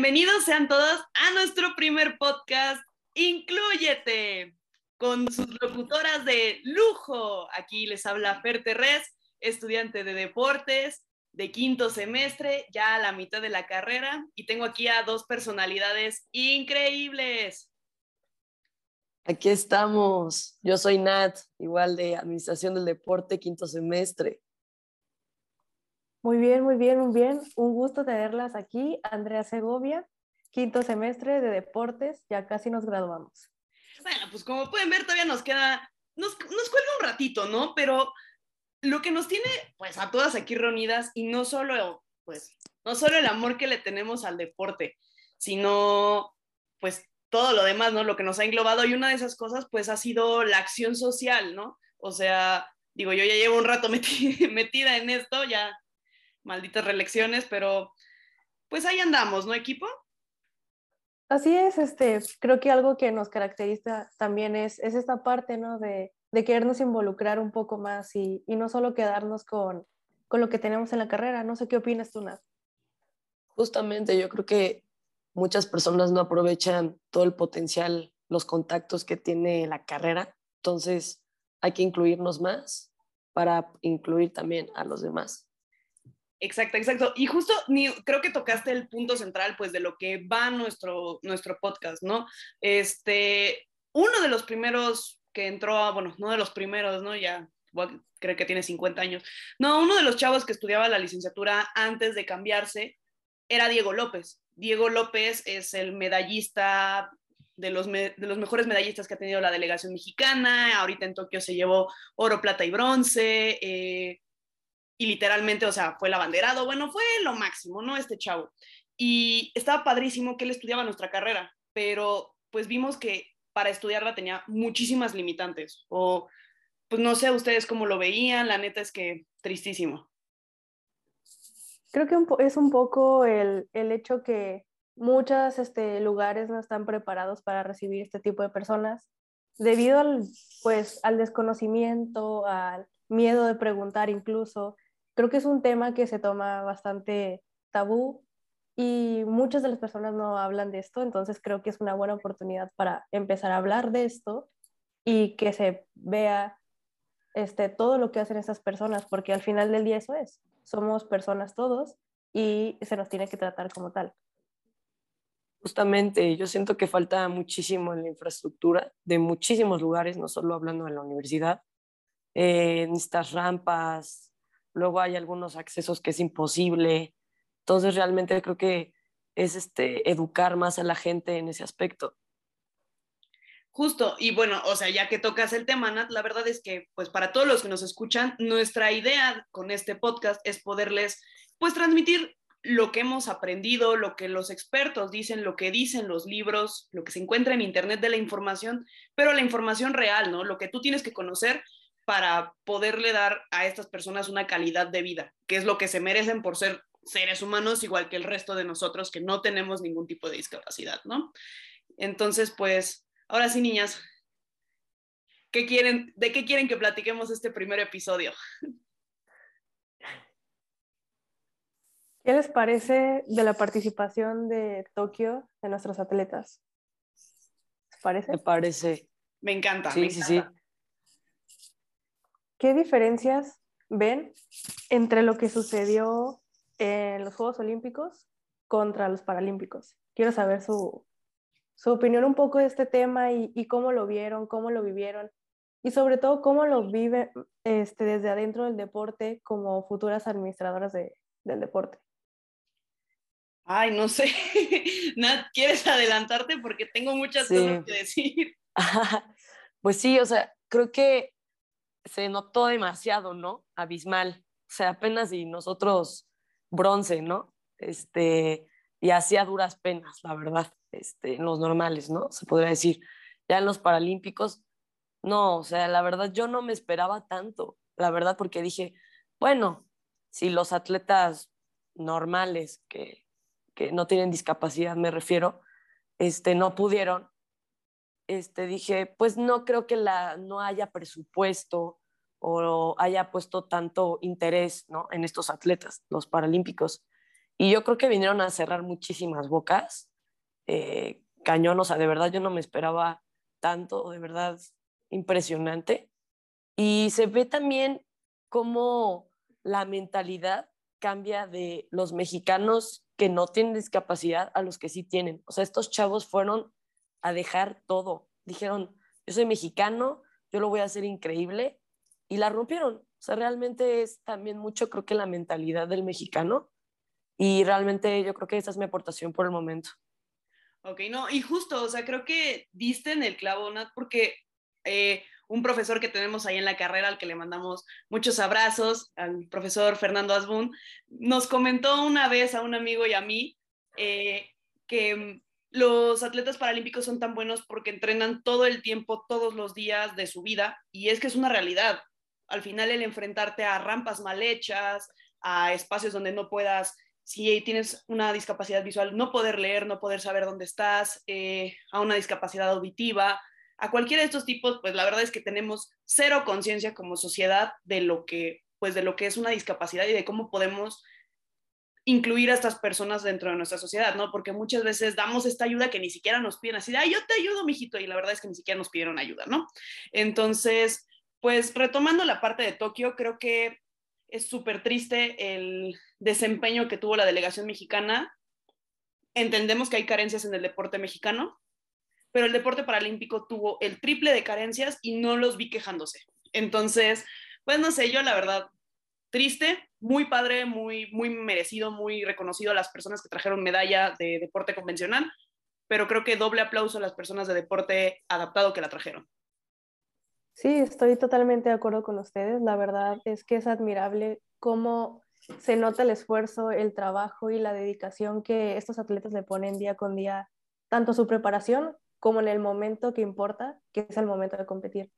Bienvenidos sean todos a nuestro primer podcast, Incluyete, con sus locutoras de lujo. Aquí les habla Fer Terrés, estudiante de deportes de quinto semestre, ya a la mitad de la carrera, y tengo aquí a dos personalidades increíbles. Aquí estamos. Yo soy Nat, igual de Administración del Deporte, quinto semestre. Muy bien, muy bien, muy bien. Un gusto tenerlas aquí. Andrea Segovia, quinto semestre de deportes, ya casi nos graduamos. Bueno, pues como pueden ver, todavía nos queda, nos, nos cuelga un ratito, ¿no? Pero lo que nos tiene, pues, a todas aquí reunidas, y no solo, pues, no solo el amor que le tenemos al deporte, sino, pues, todo lo demás, ¿no? Lo que nos ha englobado, y una de esas cosas, pues, ha sido la acción social, ¿no? O sea, digo, yo ya llevo un rato metida en esto, ya malditas reelecciones, pero pues ahí andamos, ¿no, equipo? Así es, este, creo que algo que nos caracteriza también es, es esta parte, ¿no? De, de querernos involucrar un poco más y, y, no solo quedarnos con, con lo que tenemos en la carrera. No sé qué opinas tú, Nat. Justamente, yo creo que muchas personas no aprovechan todo el potencial, los contactos que tiene la carrera. Entonces, hay que incluirnos más para incluir también a los demás. Exacto, exacto. Y justo creo que tocaste el punto central, pues, de lo que va nuestro, nuestro podcast, ¿no? Este, uno de los primeros que entró a, bueno, no de los primeros, ¿no? Ya creo que tiene 50 años. No, uno de los chavos que estudiaba la licenciatura antes de cambiarse era Diego López. Diego López es el medallista de los, de los mejores medallistas que ha tenido la delegación mexicana. Ahorita en Tokio se llevó oro, plata y bronce. Eh, y literalmente, o sea, fue el abanderado, bueno, fue lo máximo, ¿no? Este chavo. Y estaba padrísimo que él estudiaba nuestra carrera, pero pues vimos que para estudiarla tenía muchísimas limitantes, o pues no sé ustedes cómo lo veían, la neta es que tristísimo. Creo que es un poco el, el hecho que muchos este, lugares no están preparados para recibir este tipo de personas debido al, pues, al desconocimiento, al miedo de preguntar incluso, creo que es un tema que se toma bastante tabú y muchas de las personas no hablan de esto, entonces creo que es una buena oportunidad para empezar a hablar de esto y que se vea este, todo lo que hacen estas personas, porque al final del día eso es, somos personas todos y se nos tiene que tratar como tal. Justamente, yo siento que falta muchísimo en la infraestructura de muchísimos lugares, no solo hablando de la universidad, eh, en estas rampas, luego hay algunos accesos que es imposible. Entonces realmente creo que es este, educar más a la gente en ese aspecto. Justo, y bueno, o sea, ya que tocas el tema, Nat, la verdad es que, pues para todos los que nos escuchan, nuestra idea con este podcast es poderles, pues, transmitir lo que hemos aprendido, lo que los expertos dicen, lo que dicen los libros, lo que se encuentra en Internet de la información, pero la información real, ¿no? Lo que tú tienes que conocer para poderle dar a estas personas una calidad de vida, que es lo que se merecen por ser seres humanos igual que el resto de nosotros que no tenemos ningún tipo de discapacidad, ¿no? Entonces, pues, ahora sí, niñas, ¿qué quieren, ¿de qué quieren que platiquemos este primer episodio? ¿Qué les parece de la participación de Tokio de nuestros atletas? ¿Les parece? Me parece. Me encanta. Sí, me sí, encanta. sí. ¿Qué diferencias ven entre lo que sucedió en los Juegos Olímpicos contra los Paralímpicos? Quiero saber su, su opinión un poco de este tema y, y, cómo lo vieron, cómo lo vivieron y sobre todo cómo lo vive este, desde adentro del deporte como futuras administradoras de, del deporte. Ay, no sé. Nat, ¿quieres adelantarte? Porque tengo muchas sí. cosas que decir. pues sí, o sea, creo que se notó demasiado, ¿no? Abismal. O sea, apenas y nosotros bronce, ¿no? Este, y hacía duras penas, la verdad, este, en los normales, ¿no? Se podría decir. Ya en los Paralímpicos, no, o sea, la verdad yo no me esperaba tanto, la verdad, porque dije, bueno, si los atletas normales que, que no tienen discapacidad, me refiero, este, no pudieron, este, dije, pues no creo que la, no haya presupuesto o haya puesto tanto interés ¿no? en estos atletas, los paralímpicos. Y yo creo que vinieron a cerrar muchísimas bocas. Eh, cañón, o sea, de verdad yo no me esperaba tanto, de verdad impresionante. Y se ve también cómo la mentalidad cambia de los mexicanos que no tienen discapacidad a los que sí tienen. O sea, estos chavos fueron a dejar todo. Dijeron, yo soy mexicano, yo lo voy a hacer increíble. Y la rompieron. O sea, realmente es también mucho, creo que la mentalidad del mexicano. Y realmente yo creo que esa es mi aportación por el momento. Ok, no, y justo, o sea, creo que diste en el clavo, Nat, porque eh, un profesor que tenemos ahí en la carrera, al que le mandamos muchos abrazos, al profesor Fernando Asbun, nos comentó una vez a un amigo y a mí eh, que los atletas paralímpicos son tan buenos porque entrenan todo el tiempo, todos los días de su vida, y es que es una realidad. Al final el enfrentarte a rampas mal hechas, a espacios donde no puedas, si tienes una discapacidad visual, no poder leer, no poder saber dónde estás, eh, a una discapacidad auditiva, a cualquiera de estos tipos, pues la verdad es que tenemos cero conciencia como sociedad de lo que, pues de lo que es una discapacidad y de cómo podemos incluir a estas personas dentro de nuestra sociedad, ¿no? Porque muchas veces damos esta ayuda que ni siquiera nos piden así, ay, yo te ayudo, mijito, y la verdad es que ni siquiera nos pidieron ayuda, ¿no? Entonces, pues retomando la parte de Tokio, creo que es súper triste el desempeño que tuvo la delegación mexicana. Entendemos que hay carencias en el deporte mexicano, pero el deporte paralímpico tuvo el triple de carencias y no los vi quejándose. Entonces, pues no sé, yo la verdad, triste, muy padre, muy, muy merecido, muy reconocido a las personas que trajeron medalla de deporte convencional, pero creo que doble aplauso a las personas de deporte adaptado que la trajeron. Sí, estoy totalmente de acuerdo con ustedes. La verdad es que es admirable cómo se nota el esfuerzo, el trabajo y la dedicación que estos atletas le ponen día con día, tanto su preparación como en el momento que importa, que es el momento de competir.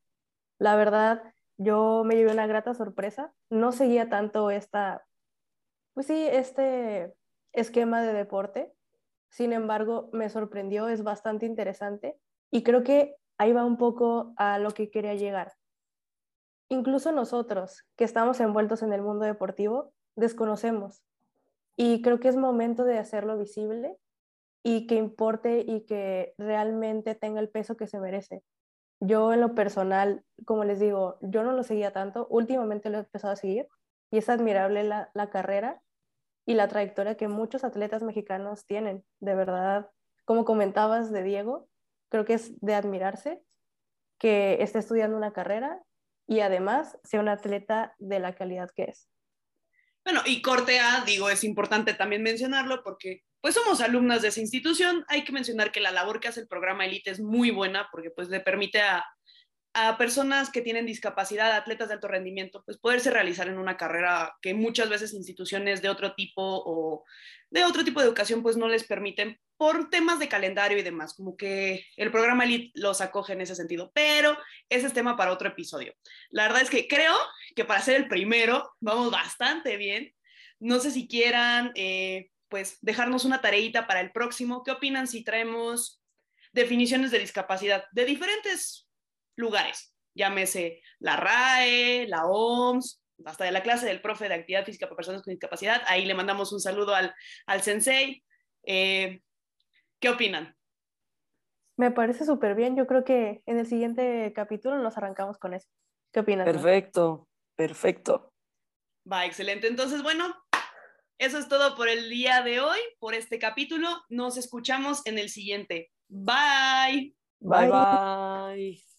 La verdad, yo me llevé una grata sorpresa. No seguía tanto esta, pues sí, este esquema de deporte. Sin embargo, me sorprendió, es bastante interesante y creo que ahí va un poco a lo que quería llegar. Incluso nosotros, que estamos envueltos en el mundo deportivo, desconocemos. Y creo que es momento de hacerlo visible y que importe y que realmente tenga el peso que se merece. Yo en lo personal, como les digo, yo no lo seguía tanto, últimamente lo he empezado a seguir y es admirable la, la carrera y la trayectoria que muchos atletas mexicanos tienen. De verdad, como comentabas de Diego, creo que es de admirarse que esté estudiando una carrera y además sea un atleta de la calidad que es. Bueno, y corte A, digo, es importante también mencionarlo porque pues somos alumnas de esa institución. Hay que mencionar que la labor que hace el programa Elite es muy buena porque pues le permite a, a personas que tienen discapacidad, atletas de alto rendimiento, pues poderse realizar en una carrera que muchas veces instituciones de otro tipo o de otro tipo de educación pues no les permiten por temas de calendario y demás, como que el programa Elite los acoge en ese sentido, pero ese es tema para otro episodio. La verdad es que creo que para ser el primero vamos bastante bien. No sé si quieran eh, pues dejarnos una tareita para el próximo. ¿Qué opinan si traemos definiciones de discapacidad de diferentes lugares? Llámese la RAE, la OMS, hasta de la clase del profe de actividad física para personas con discapacidad. Ahí le mandamos un saludo al, al sensei. Eh, ¿Qué opinan? Me parece súper bien. Yo creo que en el siguiente capítulo nos arrancamos con eso. ¿Qué opinas? Perfecto, perfecto. Va, excelente. Entonces, bueno, eso es todo por el día de hoy, por este capítulo. Nos escuchamos en el siguiente. Bye. Bye, bye.